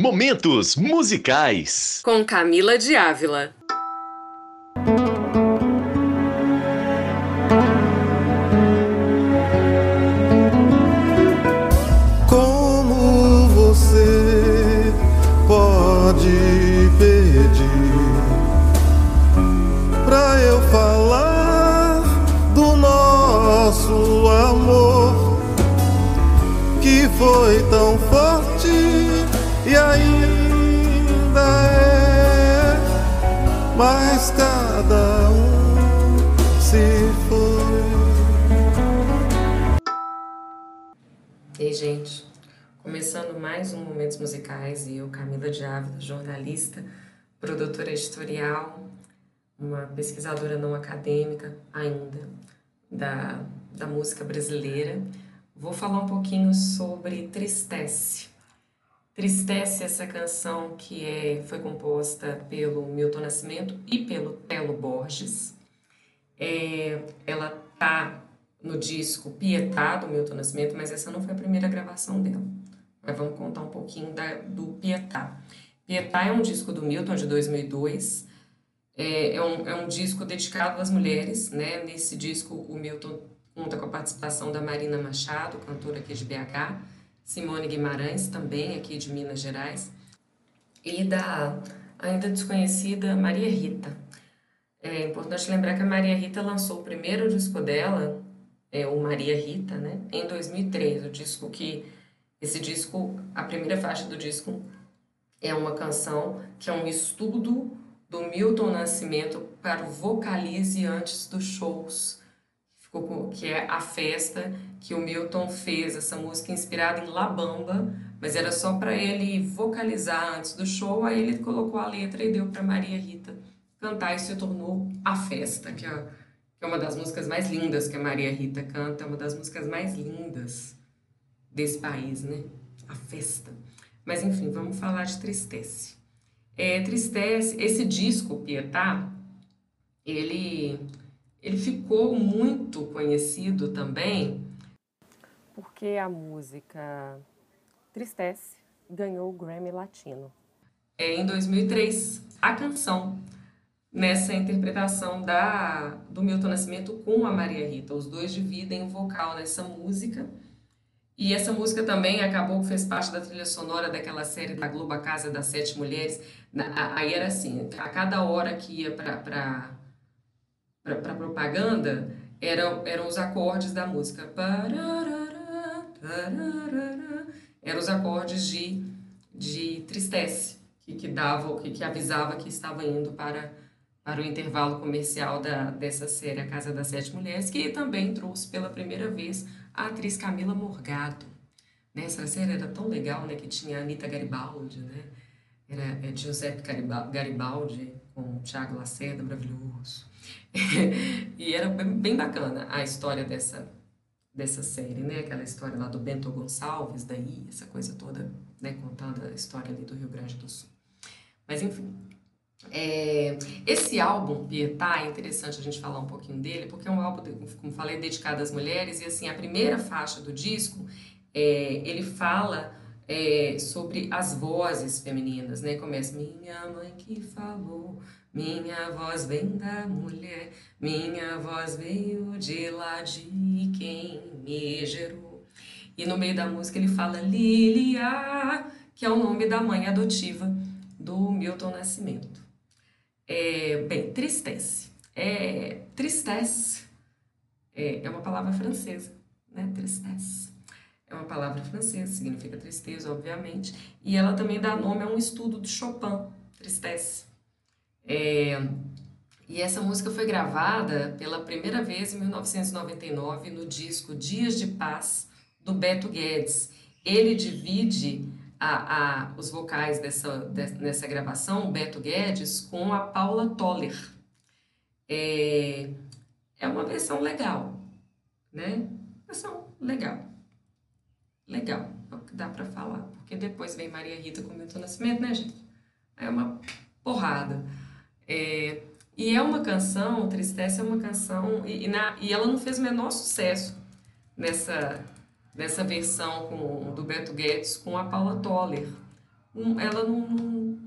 Momentos musicais. Com Camila de Ávila. Musicais e eu, Camila de Ávila, jornalista, produtora editorial, uma pesquisadora não acadêmica ainda da, da música brasileira, vou falar um pouquinho sobre Tristece. Tristece, essa canção que é, foi composta pelo Milton Nascimento e pelo Telo Borges. É, ela tá no disco Pietá, do Milton Nascimento, mas essa não foi a primeira gravação dela. Mas vamos contar um pouquinho da, do Pietá. Pietá é um disco do Milton, de 2002. É, é, um, é um disco dedicado às mulheres, né? Nesse disco, o Milton conta com a participação da Marina Machado, cantora aqui de BH, Simone Guimarães, também aqui de Minas Gerais, e da ainda desconhecida Maria Rita. É importante lembrar que a Maria Rita lançou o primeiro disco dela, é o Maria Rita, né, em 2003. O disco que esse disco, a primeira faixa do disco é uma canção que é um estudo do Milton Nascimento para o vocalize antes dos shows, que é a festa que o Milton fez essa música inspirada em La Bamba, mas era só para ele vocalizar antes do show, aí ele colocou a letra e deu para Maria Rita cantar e se tornou a festa, que é que é uma das músicas mais lindas que a Maria Rita canta, uma das músicas mais lindas desse país, né? A festa. Mas enfim, vamos falar de Tristece. É, Tristece, esse disco, Pietá, ele, ele ficou muito conhecido também porque a música Tristece ganhou o Grammy Latino. É, em 2003, a canção nessa interpretação da, do Milton Nascimento com a Maria Rita. Os dois dividem o vocal nessa música. E essa música também acabou que fez parte da trilha sonora daquela série da Globo A Casa das Sete Mulheres. Aí era assim, a cada hora que ia para para propaganda, eram, eram os acordes da música. Eram os acordes de, de tristece, que, que dava, que, que avisava que estava indo para para o intervalo comercial da, dessa série A Casa das Sete Mulheres, que também trouxe pela primeira vez a atriz Camila Morgado. Né? Essa série era tão legal, né, que tinha a Anitta Garibaldi, né? Era é, Giuseppe Garibaldi com o Thiago Lacerda, maravilhoso. e era bem bacana a história dessa, dessa série, né? Aquela história lá do Bento Gonçalves, daí, essa coisa toda, né? Contando a história ali do Rio Grande do Sul. Mas, enfim, é, esse álbum, Pietá, é interessante a gente falar um pouquinho dele, porque é um álbum, como falei, dedicado às mulheres, e assim, a primeira faixa do disco, é, ele fala é, sobre as vozes femininas, né? Começa, minha mãe que falou, minha voz vem da mulher, minha voz veio de lá de quem me gerou. E no meio da música ele fala Lilia, que é o nome da mãe adotiva do Milton Nascimento. É, bem, tristesse. É, tristesse é, é uma palavra francesa, né? Tristesse. É uma palavra francesa, significa tristeza, obviamente. E ela também dá nome a um estudo do Chopin, Tristesse. É, e essa música foi gravada pela primeira vez em 1999 no disco Dias de Paz, do Beto Guedes. Ele divide a, a, os vocais dessa, dessa gravação, Beto Guedes, com a Paula Toller. É, é uma versão legal, né? Versão legal. Legal, é o que dá para falar. Porque depois vem Maria Rita com Milton Nascimento, né, gente? É uma porrada. É, e é uma canção, Tristeza é uma canção, e, e, na, e ela não fez o menor sucesso nessa, nessa versão com, do Beto Guedes com a Paula Toller. Um, ela não, não.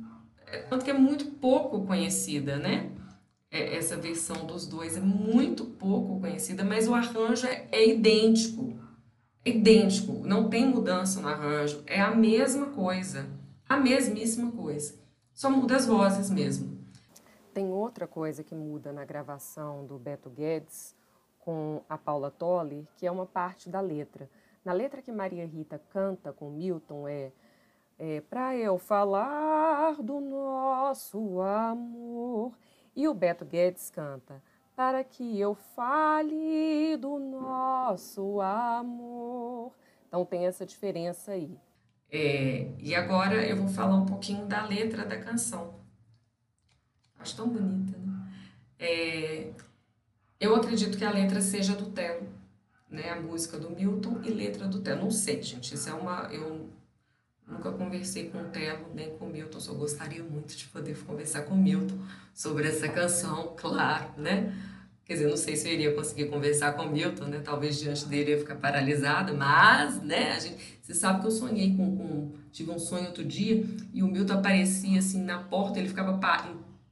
É, tanto que é muito pouco conhecida, né? É, essa versão dos dois é muito pouco conhecida, mas o arranjo é, é idêntico. É idêntico, não tem mudança no arranjo, é a mesma coisa, a mesmíssima coisa. Só muda as vozes mesmo. Tem outra coisa que muda na gravação do Beto Guedes com a Paula Toller, que é uma parte da letra. Na letra que Maria Rita canta com Milton é, é para eu falar do nosso amor. E o Beto Guedes canta para que eu fale do nosso amor. Então tem essa diferença aí. É, e agora eu vou falar um pouquinho da letra da canção. Acho tão bonita, né? É, eu acredito que a letra seja do Telo, né? A música do Milton e letra do Telo. Não sei, gente. Isso é uma. Eu nunca conversei com o Telo nem com o Milton. Só gostaria muito de poder conversar com o Milton sobre essa canção, claro, né? Quer dizer, não sei se eu iria conseguir conversar com o Milton, né? Talvez diante dele eu ia ficar paralisada, mas, né? A gente, você sabe que eu sonhei com, com. Tive um sonho outro dia e o Milton aparecia assim na porta, ele ficava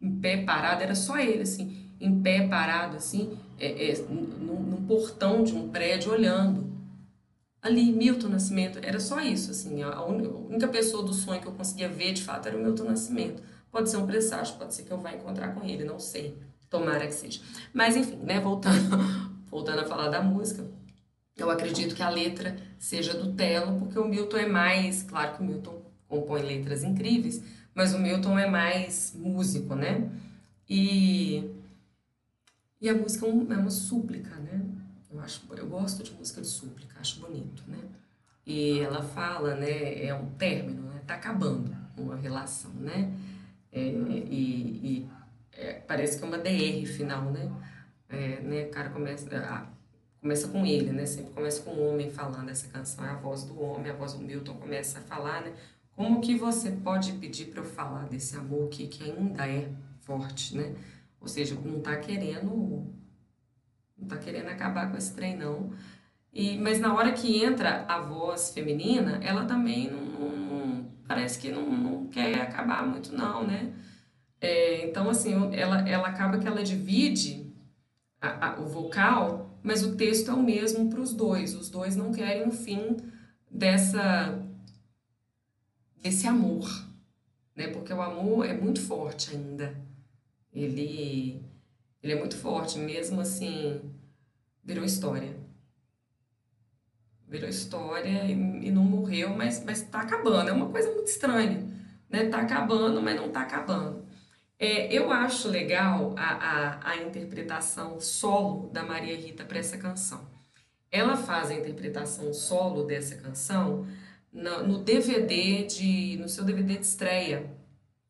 em pé parado, era só ele, assim, em pé parado, assim, é, é, num, num, portão de um prédio, olhando. Ali, Milton Nascimento, era só isso, assim, a única pessoa do sonho que eu conseguia ver, de fato, era o Milton Nascimento. Pode ser um presságio, pode ser que eu vá encontrar com ele, não sei. Tomara que seja. Mas, enfim, né, voltando, voltando a falar da música, eu acredito que a letra seja do Telo, porque o Milton é mais, claro que o Milton compõe letras incríveis, mas o Milton é mais músico, né? E, e a música é, é uma súplica, né? Eu, acho, eu gosto de música de súplica, acho bonito, né? E ela fala, né? É um término, né? Tá acabando uma relação, né? É, e, e é, parece que é uma DR final, né? É, né? O cara começa, a, começa com ele, né? Sempre começa com o homem falando essa canção, é a voz do homem, a voz do Milton começa a falar, né? Como que você pode pedir para eu falar desse amor que, que ainda é forte, né? Ou seja, não está querendo não tá querendo acabar com esse trem não. E, mas na hora que entra a voz feminina, ela também não, não parece que não, não, quer acabar muito não, né? É, então assim, ela, ela acaba que ela divide a, a, o vocal, mas o texto é o mesmo para os dois. Os dois não querem o fim dessa desse amor, né? Porque o amor é muito forte ainda. Ele, ele é muito forte, mesmo assim, virou história. Virou história e, e não morreu, mas, mas tá acabando. É uma coisa muito estranha, né? Tá acabando, mas não tá acabando. É, eu acho legal a, a, a interpretação solo da Maria Rita para essa canção. Ela faz a interpretação solo dessa canção no DVD de no seu DVD de estreia,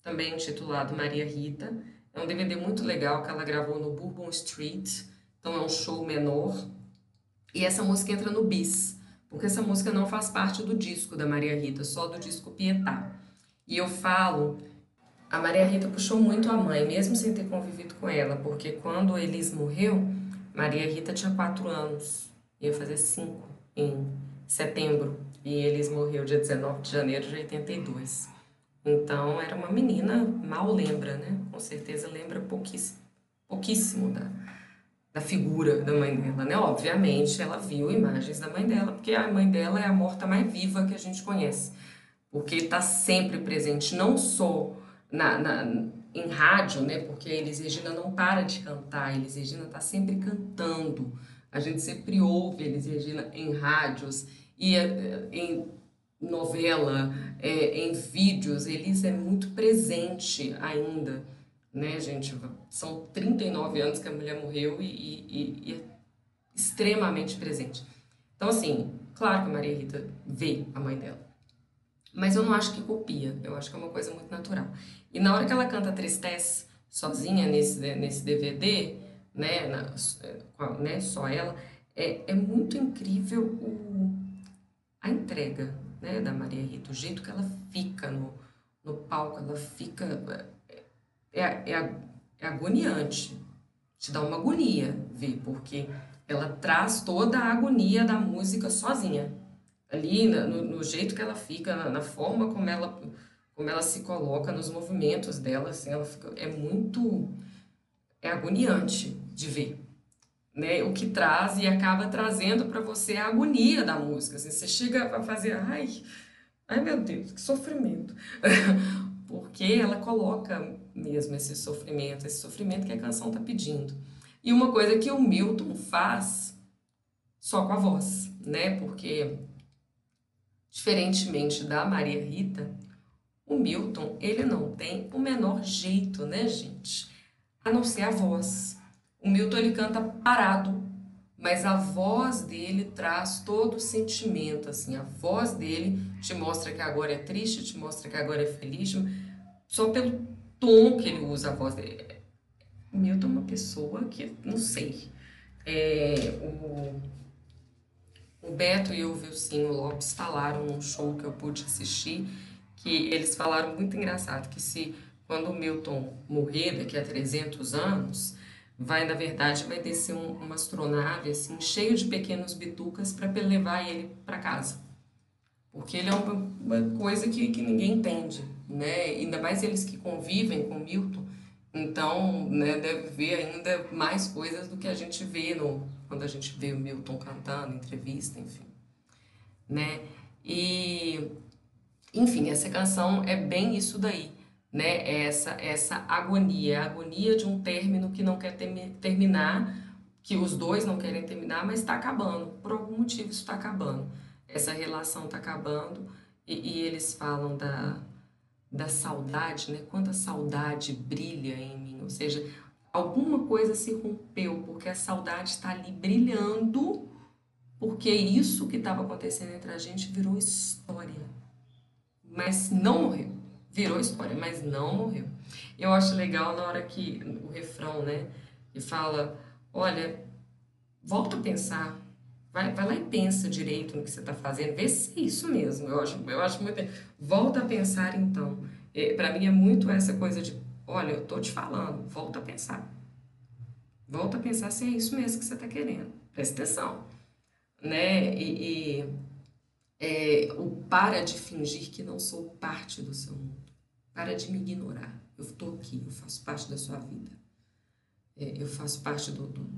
também intitulado Maria Rita. É um DVD muito legal que ela gravou no Bourbon Street, então é um show menor. E essa música entra no bis, porque essa música não faz parte do disco da Maria Rita, só do disco Pietá. E eu falo, a Maria Rita puxou muito a mãe, mesmo sem ter convivido com ela, porque quando Elis morreu, Maria Rita tinha quatro anos, ia fazer cinco em setembro e eles morreu dia 19 de janeiro de 82. Então era uma menina, mal lembra, né? Com certeza lembra pouquíssimo, pouquíssimo da, da figura da mãe dela, né? Obviamente ela viu imagens da mãe dela, porque a mãe dela é a morta mais viva que a gente conhece. Porque está sempre presente, não só na, na, em rádio, né? Porque a Elis Regina não para de cantar, a Elis Regina está sempre cantando. A gente sempre ouve a Elis Regina em rádios e eh, em novela, é, em vídeos, Elis é muito presente ainda, né, gente? São 39 anos que a mulher morreu e, e, e é extremamente presente. Então, assim, claro que a Maria Rita vê a mãe dela. Mas eu não acho que copia, eu acho que é uma coisa muito natural. E na hora que ela canta Tristesse sozinha nesse, nesse DVD, né, na, né, só ela, é, é muito incrível o, a entrega né, da Maria Rita, o jeito que ela fica no, no palco, ela fica. É, é, é agoniante, te dá uma agonia ver, porque ela traz toda a agonia da música sozinha. Ali, no, no jeito que ela fica, na, na, forma como ela, como ela se coloca, nos movimentos dela, assim, ela fica, é muito. É agoniante de ver né, o que traz e acaba trazendo para você a agonia da música. Assim, você chega a fazer, ai, ai meu Deus, que sofrimento. Porque ela coloca mesmo esse sofrimento, esse sofrimento que a canção está pedindo. E uma coisa que o Milton faz só com a voz, né? Porque diferentemente da Maria Rita, o Milton, ele não tem o menor jeito, né, gente? A não ser a voz. O Milton ele canta parado, mas a voz dele traz todo o sentimento, assim, a voz dele te mostra que agora é triste, te mostra que agora é feliz, só pelo tom que ele usa a voz dele. Milton é uma pessoa que, não sei, é, o, o Beto e o Vilcinho Lopes falaram num show que eu pude assistir, que eles falaram muito engraçado, que se quando o Milton morrer daqui a 300 anos, vai, na verdade, vai descer um, uma astronave assim, cheio de pequenos bitucas para levar ele para casa. Porque ele é uma, uma coisa que, que ninguém entende, né? Ainda mais eles que convivem com Milton. Então, né, deve ver ainda mais coisas do que a gente vê no, quando a gente vê o Milton cantando, entrevista, enfim. Né? E, enfim, essa canção é bem isso daí né? Essa essa agonia, a agonia de um término que não quer ter, terminar, que os dois não querem terminar, mas está acabando. Por algum motivo isso está acabando. Essa relação está acabando e, e, eles falam da, da saudade, né? Quanta saudade brilha em mim, ou seja, alguma coisa se rompeu porque a saudade está ali brilhando, porque isso que estava acontecendo entre a gente virou história, mas não morreu virou história, mas não morreu. Eu acho legal na hora que o refrão, né, que fala, olha, volta a pensar, vai, vai lá e pensa direito no que você está fazendo, vê se é isso mesmo. Eu acho, eu acho muito. Volta a pensar então. É, Para mim é muito essa coisa de, olha, eu tô te falando, volta a pensar. Volta a pensar se é isso mesmo que você está querendo. Presta atenção, né? E, e é, o para de fingir que não sou parte do seu mundo. Para de me ignorar. Eu estou aqui, eu faço parte da sua vida. É, eu faço parte do, do,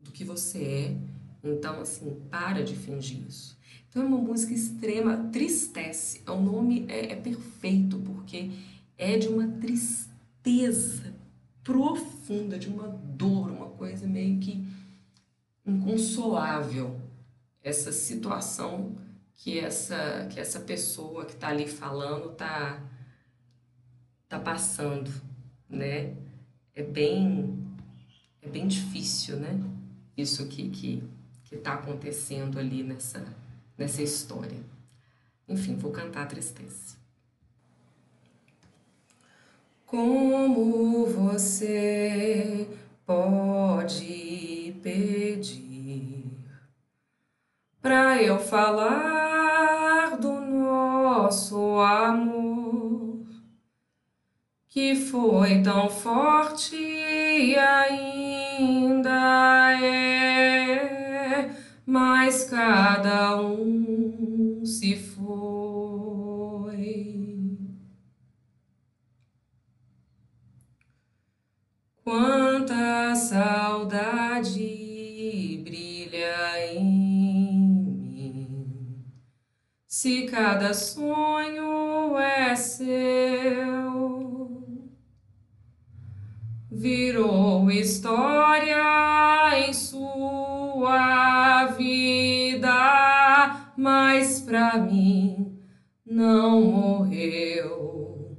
do que você é. Então, assim, para de fingir isso. Então, é uma música extrema, tristece. O nome é, é perfeito, porque é de uma tristeza profunda, de uma dor, uma coisa meio que inconsolável. Essa situação que essa, que essa pessoa que está ali falando está tá passando, né? É bem, é bem difícil, né? Isso que que que está acontecendo ali nessa nessa história. Enfim, vou cantar a tristeza. Como você pode pedir para eu falar do nosso amor que foi tão forte e ainda é, mas cada um se foi. Quanta saudade brilha em se cada sonho é seu, virou história em sua vida, mas pra mim não morreu.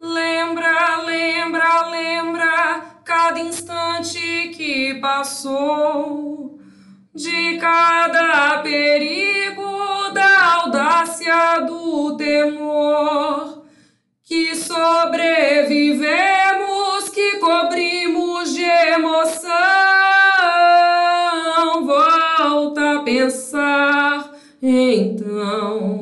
Lembra, lembra, lembra cada instante que passou de cada perigo audácia do temor que sobrevivemos, que cobrimos de emoção. Volta a pensar então.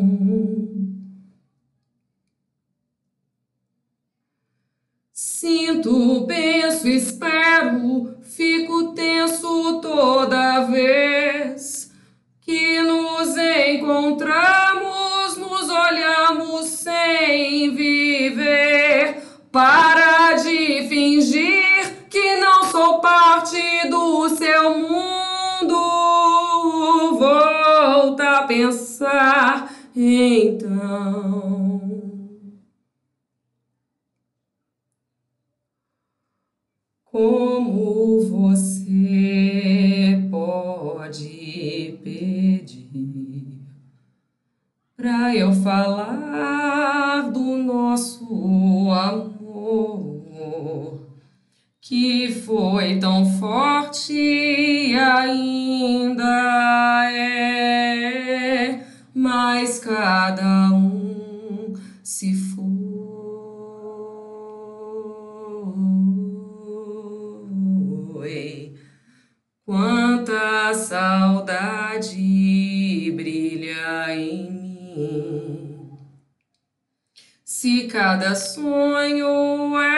Sinto, penso, espero, fico tenso toda vez que nos encontramos, seu mundo. Volta a pensar então. Como você pode pedir para eu falar do nosso amor que foi tão forte e ainda é, mas cada um se foi. Quanta saudade brilha em mim. Se cada sonho é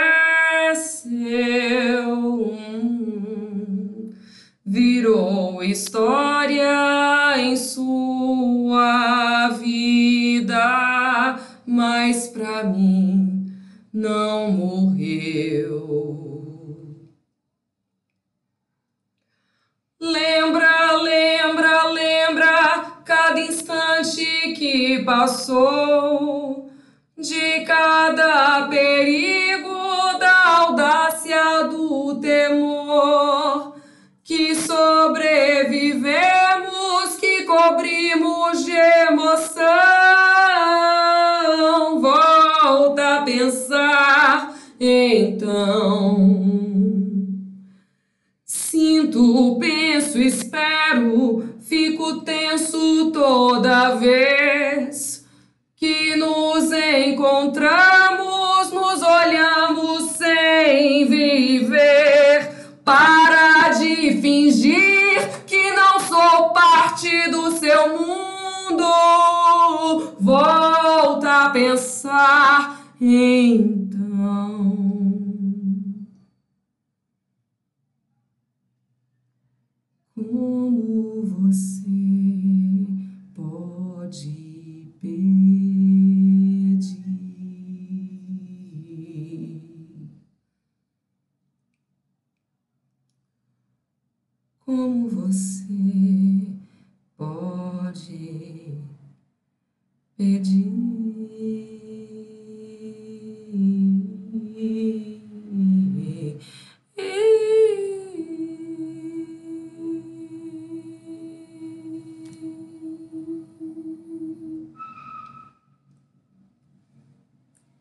cobrimos de emoção. Volta a pensar, então. Sinto, penso, espero, fico tenso toda vez Volta a pensar então. Como você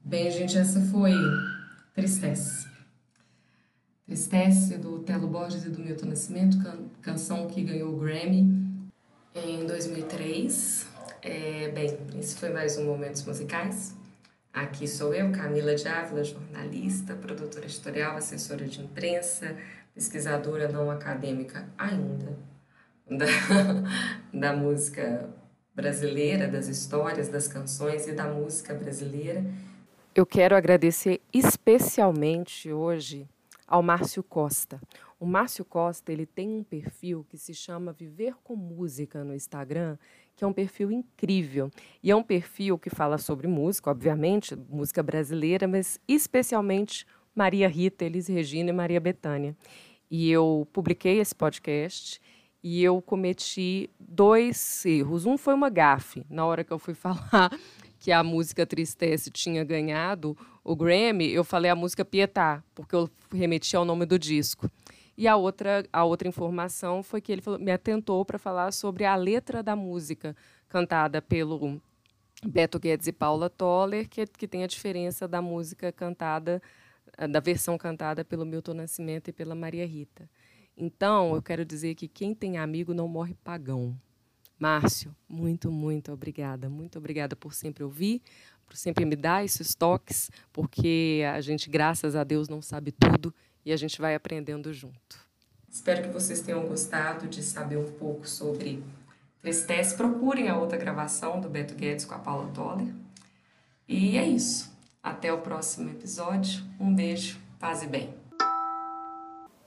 Bem, gente, essa foi Tristece. Tristece, do Telo Borges e do Milton Nascimento, can canção que ganhou o Grammy em 2003. É, bem, esse foi mais um Momentos Musicais. Aqui sou eu, Camila de Ávila, jornalista, produtora editorial, assessora de imprensa, pesquisadora não acadêmica ainda da, da música brasileira, das histórias, das canções e da música brasileira. Eu quero agradecer especialmente hoje ao Márcio Costa. O Márcio Costa ele tem um perfil que se chama Viver com Música no Instagram, que é um perfil incrível. E é um perfil que fala sobre música, obviamente, música brasileira, mas especialmente Maria Rita, Elis Regina e Maria Bethânia. E eu publiquei esse podcast e eu cometi dois erros. Um foi uma gafe, na hora que eu fui falar que a música Tristece tinha ganhado o Grammy, eu falei a música Pietá, porque eu remeti ao nome do disco. E a outra, a outra informação foi que ele falou, me atentou para falar sobre a letra da música cantada pelo Beto Guedes e Paula Toller, que, que tem a diferença da música cantada, da versão cantada pelo Milton Nascimento e pela Maria Rita. Então, eu quero dizer que quem tem amigo não morre pagão. Márcio, muito, muito obrigada. Muito obrigada por sempre ouvir, por sempre me dar esses toques, porque a gente, graças a Deus, não sabe tudo e a gente vai aprendendo junto. Espero que vocês tenham gostado de saber um pouco sobre tristeza. Procurem a outra gravação do Beto Guedes com a Paula Toller. E é isso. Até o próximo episódio. Um beijo, paz e bem.